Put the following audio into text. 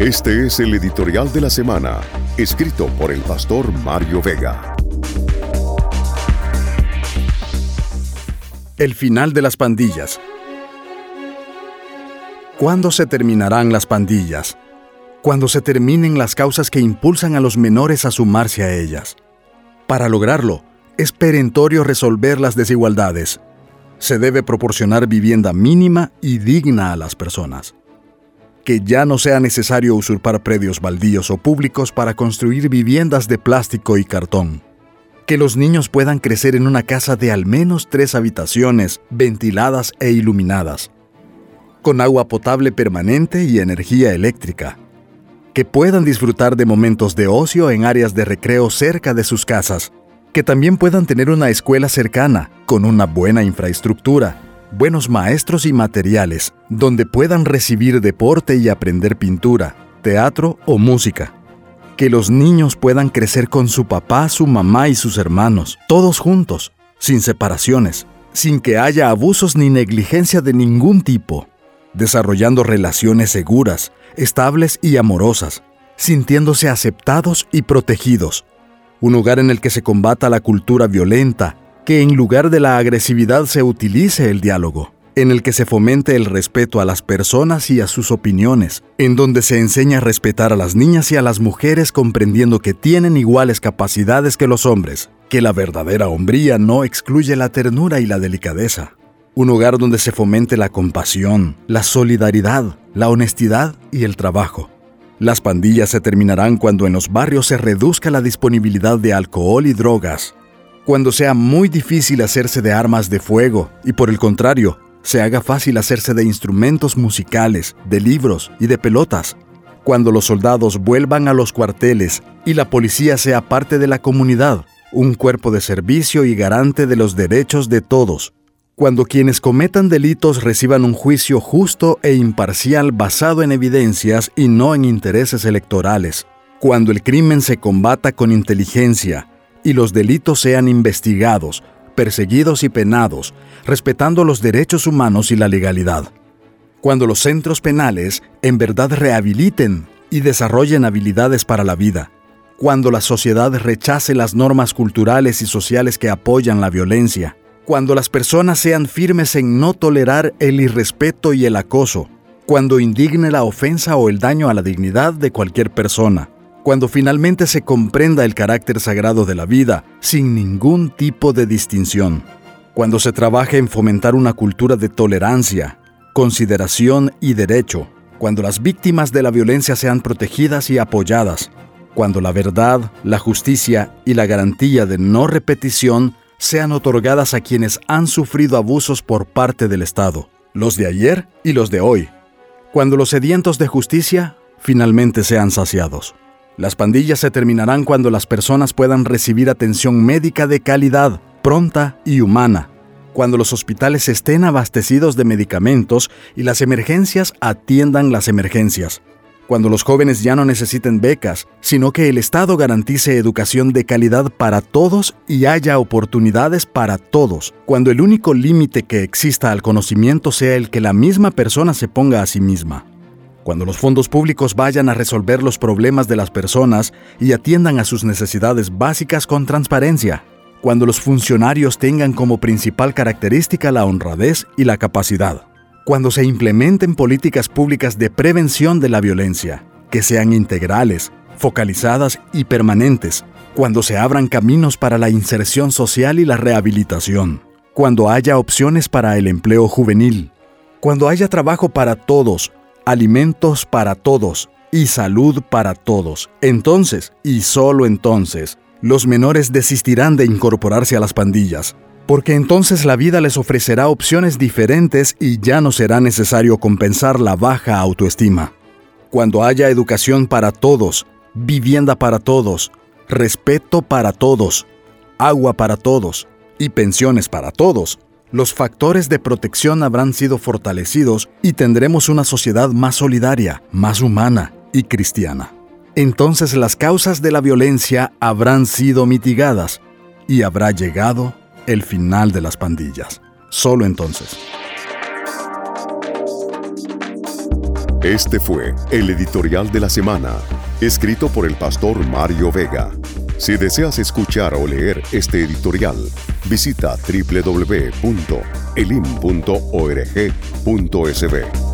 Este es el editorial de la semana, escrito por el pastor Mario Vega. El final de las pandillas. ¿Cuándo se terminarán las pandillas? Cuando se terminen las causas que impulsan a los menores a sumarse a ellas. Para lograrlo, es perentorio resolver las desigualdades. Se debe proporcionar vivienda mínima y digna a las personas que ya no sea necesario usurpar predios baldíos o públicos para construir viviendas de plástico y cartón. Que los niños puedan crecer en una casa de al menos tres habitaciones, ventiladas e iluminadas, con agua potable permanente y energía eléctrica. Que puedan disfrutar de momentos de ocio en áreas de recreo cerca de sus casas. Que también puedan tener una escuela cercana, con una buena infraestructura, buenos maestros y materiales donde puedan recibir deporte y aprender pintura, teatro o música. Que los niños puedan crecer con su papá, su mamá y sus hermanos, todos juntos, sin separaciones, sin que haya abusos ni negligencia de ningún tipo, desarrollando relaciones seguras, estables y amorosas, sintiéndose aceptados y protegidos. Un hogar en el que se combata la cultura violenta, que en lugar de la agresividad se utilice el diálogo, en el que se fomente el respeto a las personas y a sus opiniones, en donde se enseña a respetar a las niñas y a las mujeres comprendiendo que tienen iguales capacidades que los hombres, que la verdadera hombría no excluye la ternura y la delicadeza. Un hogar donde se fomente la compasión, la solidaridad, la honestidad y el trabajo. Las pandillas se terminarán cuando en los barrios se reduzca la disponibilidad de alcohol y drogas, cuando sea muy difícil hacerse de armas de fuego y por el contrario, se haga fácil hacerse de instrumentos musicales, de libros y de pelotas. Cuando los soldados vuelvan a los cuarteles y la policía sea parte de la comunidad, un cuerpo de servicio y garante de los derechos de todos. Cuando quienes cometan delitos reciban un juicio justo e imparcial basado en evidencias y no en intereses electorales. Cuando el crimen se combata con inteligencia, y los delitos sean investigados, perseguidos y penados, respetando los derechos humanos y la legalidad. Cuando los centros penales en verdad rehabiliten y desarrollen habilidades para la vida. Cuando la sociedad rechace las normas culturales y sociales que apoyan la violencia. Cuando las personas sean firmes en no tolerar el irrespeto y el acoso. Cuando indigne la ofensa o el daño a la dignidad de cualquier persona cuando finalmente se comprenda el carácter sagrado de la vida sin ningún tipo de distinción, cuando se trabaje en fomentar una cultura de tolerancia, consideración y derecho, cuando las víctimas de la violencia sean protegidas y apoyadas, cuando la verdad, la justicia y la garantía de no repetición sean otorgadas a quienes han sufrido abusos por parte del Estado, los de ayer y los de hoy, cuando los sedientos de justicia finalmente sean saciados. Las pandillas se terminarán cuando las personas puedan recibir atención médica de calidad, pronta y humana, cuando los hospitales estén abastecidos de medicamentos y las emergencias atiendan las emergencias, cuando los jóvenes ya no necesiten becas, sino que el Estado garantice educación de calidad para todos y haya oportunidades para todos, cuando el único límite que exista al conocimiento sea el que la misma persona se ponga a sí misma cuando los fondos públicos vayan a resolver los problemas de las personas y atiendan a sus necesidades básicas con transparencia, cuando los funcionarios tengan como principal característica la honradez y la capacidad, cuando se implementen políticas públicas de prevención de la violencia, que sean integrales, focalizadas y permanentes, cuando se abran caminos para la inserción social y la rehabilitación, cuando haya opciones para el empleo juvenil, cuando haya trabajo para todos, alimentos para todos y salud para todos. Entonces, y solo entonces, los menores desistirán de incorporarse a las pandillas, porque entonces la vida les ofrecerá opciones diferentes y ya no será necesario compensar la baja autoestima. Cuando haya educación para todos, vivienda para todos, respeto para todos, agua para todos y pensiones para todos, los factores de protección habrán sido fortalecidos y tendremos una sociedad más solidaria, más humana y cristiana. Entonces las causas de la violencia habrán sido mitigadas y habrá llegado el final de las pandillas. Solo entonces. Este fue el editorial de la semana, escrito por el pastor Mario Vega. Si deseas escuchar o leer este editorial, visita www.elim.org.sb.